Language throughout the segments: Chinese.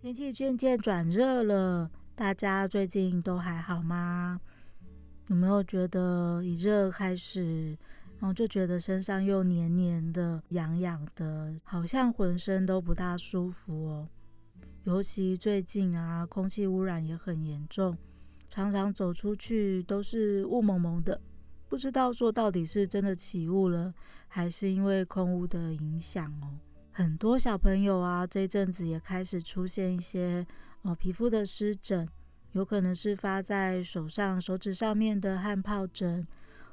天气渐渐转热了，大家最近都还好吗？有没有觉得一热开始，然后就觉得身上又黏黏的、痒痒的，好像浑身都不大舒服哦。尤其最近啊，空气污染也很严重，常常走出去都是雾蒙蒙的，不知道说到底是真的起雾了，还是因为空污的影响哦。很多小朋友啊，这阵子也开始出现一些哦皮肤的湿疹，有可能是发在手上、手指上面的汗疱疹，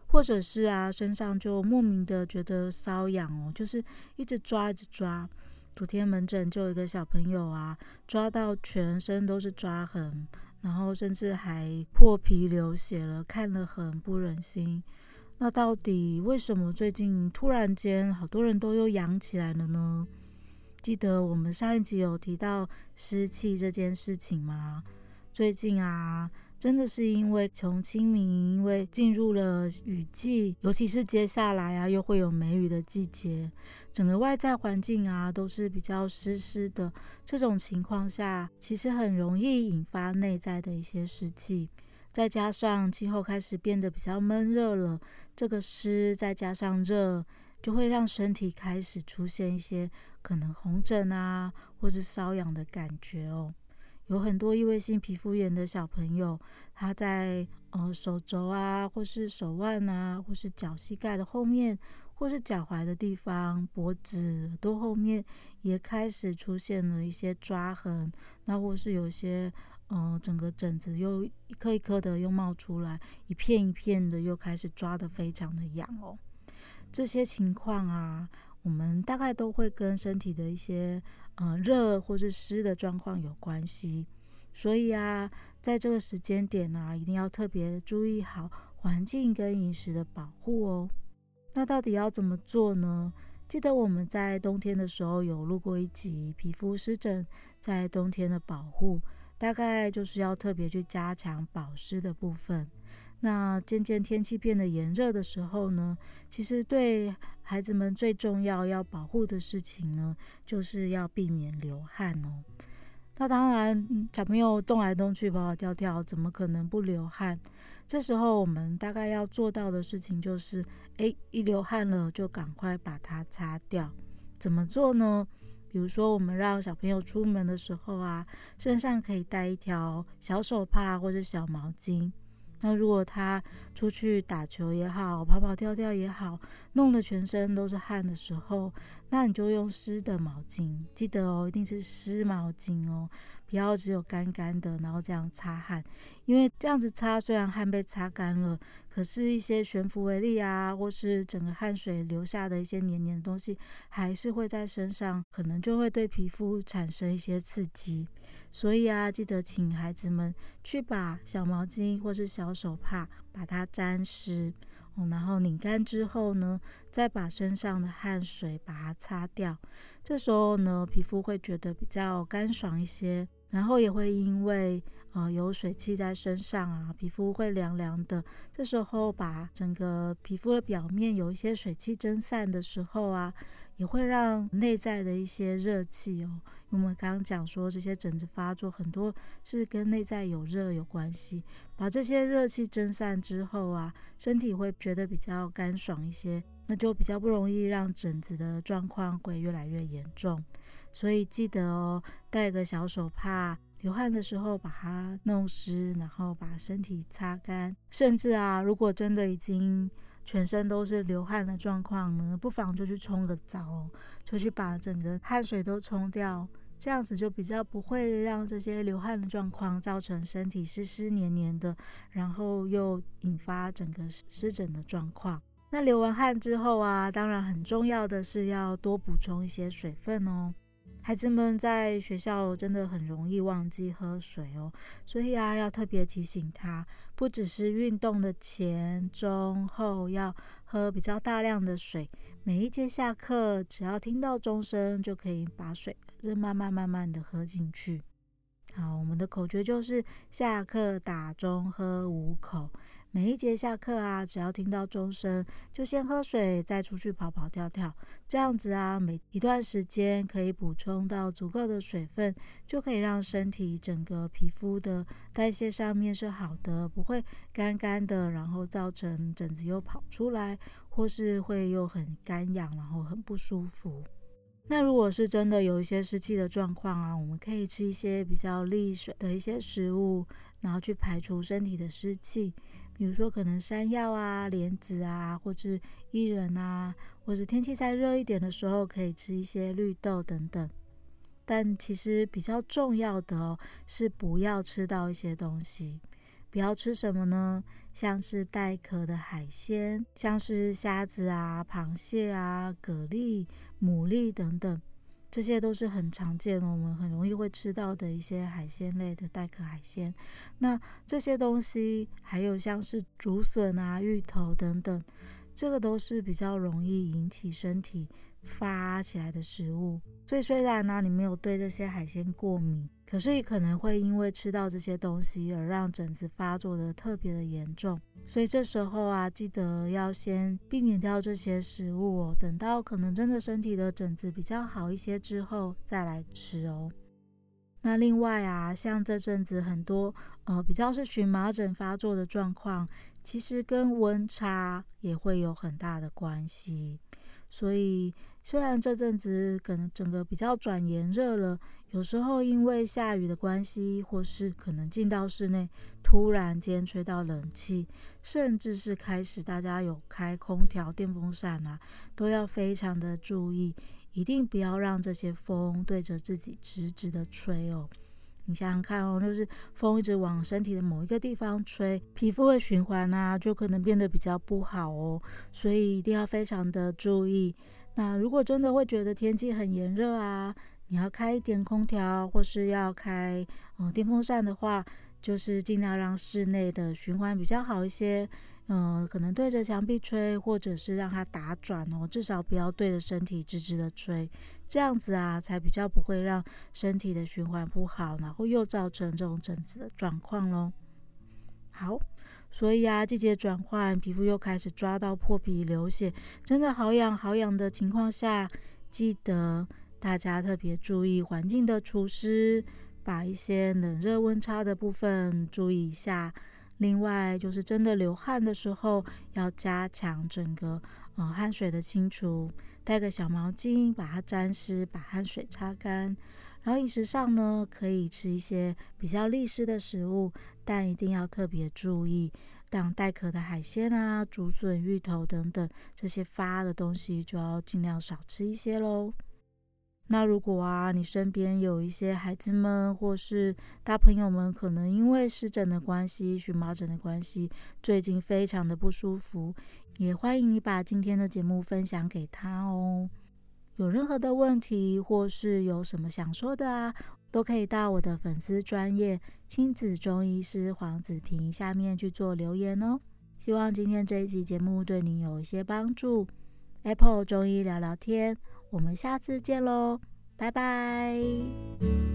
或者是啊身上就莫名的觉得瘙痒哦，就是一直抓一直抓。昨天门诊就有一个小朋友啊，抓到全身都是抓痕，然后甚至还破皮流血了，看了很不忍心。那到底为什么最近突然间好多人都又痒起来了呢？记得我们上一集有提到湿气这件事情吗？最近啊，真的是因为从清明，因为进入了雨季，尤其是接下来啊，又会有梅雨的季节，整个外在环境啊都是比较湿湿的。这种情况下，其实很容易引发内在的一些湿气。再加上气候开始变得比较闷热了，这个湿再加上热，就会让身体开始出现一些可能红疹啊，或是瘙痒的感觉哦。有很多异位性皮肤炎的小朋友，他在呃手肘啊，或是手腕啊，或是脚膝盖的后面，或是脚踝的地方、脖子、耳朵后面，也开始出现了一些抓痕，那或是有些。嗯、整个疹子又一颗一颗的又冒出来，一片一片的又开始抓得非常的痒哦。这些情况啊，我们大概都会跟身体的一些呃热或是湿的状况有关系。所以啊，在这个时间点呢、一定要特别注意好环境跟饮食的保护哦。那到底要怎么做呢？记得我们在冬天的时候有录过一集皮肤湿疹在冬天的保护。大概就是要特别去加强保湿的部分。那渐渐天气变得炎热的时候呢，其实对孩子们最重要要保护的事情呢，就是要避免流汗哦。那当然，小朋友动来动去、跑跑跳跳，怎么可能不流汗？这时候我们大概要做到的事情就是，诶，一流汗了就赶快把它擦掉。怎么做呢？比如说，我们让小朋友出门的时候啊，身上可以带一条小手帕或者小毛巾。那如果他出去打球也好，跑跑跳跳也好，弄得全身都是汗的时候，那你就用湿的毛巾，记得哦，一定是湿毛巾哦，不要只有干干的，然后这样擦汗，因为这样子擦，虽然汗被擦干了，可是一些悬浮微粒啊，或是整个汗水留下的一些黏黏的东西，还是会在身上，可能就会对皮肤产生一些刺激。所以啊，记得请孩子们去把小毛巾或是小手帕把它沾湿，哦，然后拧干之后呢，再把身上的汗水把它擦掉。这时候呢，皮肤会觉得比较干爽一些，然后也会因为呃有水汽在身上啊，皮肤会凉凉的。这时候把整个皮肤的表面有一些水汽蒸散的时候啊，也会让内在的一些热气哦。我们刚刚讲说，这些疹子发作很多是跟内在有热有关系。把这些热气蒸散之后啊，身体会觉得比较干爽一些，那就比较不容易让疹子的状况会越来越严重。所以记得哦，带个小手帕，流汗的时候把它弄湿，然后把身体擦干。甚至啊，如果真的已经全身都是流汗的状况呢，不妨就去冲个澡哦，就去把整个汗水都冲掉。这样子就比较不会让这些流汗的状况造成身体湿湿黏黏的，然后又引发整个湿疹的状况。那流完汗之后啊，当然很重要的是要多补充一些水分哦。孩子们在学校真的很容易忘记喝水哦，所以啊，要特别提醒他，不只是运动的前、中、后要喝比较大量的水。每一节下课，只要听到钟声，就可以把水就慢慢慢慢的喝进去。好，我们的口诀就是下课打钟喝五口。每一节下课啊，只要听到钟声，就先喝水，再出去跑跑跳跳。这样子啊，每一段时间可以补充到足够的水分，就可以让身体整个皮肤的代谢上面是好的，不会干干的，然后造成疹子又跑出来，或是会又很干痒，然后很不舒服。那如果是真的有一些湿气的状况啊，我们可以吃一些比较利水的一些食物，然后去排除身体的湿气。比如说，可能山药啊、莲子啊，或是薏仁啊，或者天气再热一点的时候，可以吃一些绿豆等等。但其实比较重要的哦，是不要吃到一些东西。不要吃什么呢？像是带壳的海鲜，像是虾子啊、螃蟹啊、蛤蜊、牡蛎等等。这些都是很常见的，我们很容易会吃到的一些海鲜类的带壳海鲜。那这些东西还有像是竹笋啊、芋头等等，这个都是比较容易引起身体发起来的食物。所以虽然呢，你没有对这些海鲜过敏，可是也可能会因为吃到这些东西而让疹子发作的特别的严重。所以这时候啊，记得要先避免掉这些食物哦，等到可能真的身体的疹子比较好一些之后再来吃哦。那另外啊，像这阵子很多呃比较是荨麻疹发作的状况，其实跟温差也会有很大的关系，所以。虽然这阵子可能整个比较转炎热了，有时候因为下雨的关系，或是可能进到室内，突然间吹到冷气，甚至是开始大家有开空调、电风扇啊，都要非常的注意，一定不要让这些风对着自己直直的吹哦。你想想看哦，就是风一直往身体的某一个地方吹，皮肤的循环啊，就可能变得比较不好哦，所以一定要非常的注意。那如果真的会觉得天气很炎热啊，你要开一点空调，或是要开嗯电风扇的话，就是尽量让室内的循环比较好一些。嗯，可能对着墙壁吹，或者是让它打转哦，至少不要对着身体直直的吹，这样子啊，才比较不会让身体的循环不好，然后又造成这种疹子的状况咯。好。所以啊，季节转换，皮肤又开始抓到破皮流血，真的好痒好痒的情况下，记得大家特别注意环境的除湿，把一些冷热温差的部分注意一下。另外，就是真的流汗的时候，要加强整个呃汗水的清除，带个小毛巾把它沾湿，把汗水擦干。然后饮食上呢，可以吃一些比较利湿的食物，但一定要特别注意，像带壳的海鲜啊、竹笋、芋头等等这些发的东西，就要尽量少吃一些喽。那如果啊，你身边有一些孩子们或是大朋友们，可能因为湿疹的关系、荨麻疹的关系，最近非常的不舒服，也欢迎你把今天的节目分享给他哦。有任何的问题，或是有什么想说的啊，都可以到我的粉丝专业亲子中医师黄子平下面去做留言哦。希望今天这一集节目对你有一些帮助。Apple 中医聊聊天，我们下次见喽，拜拜。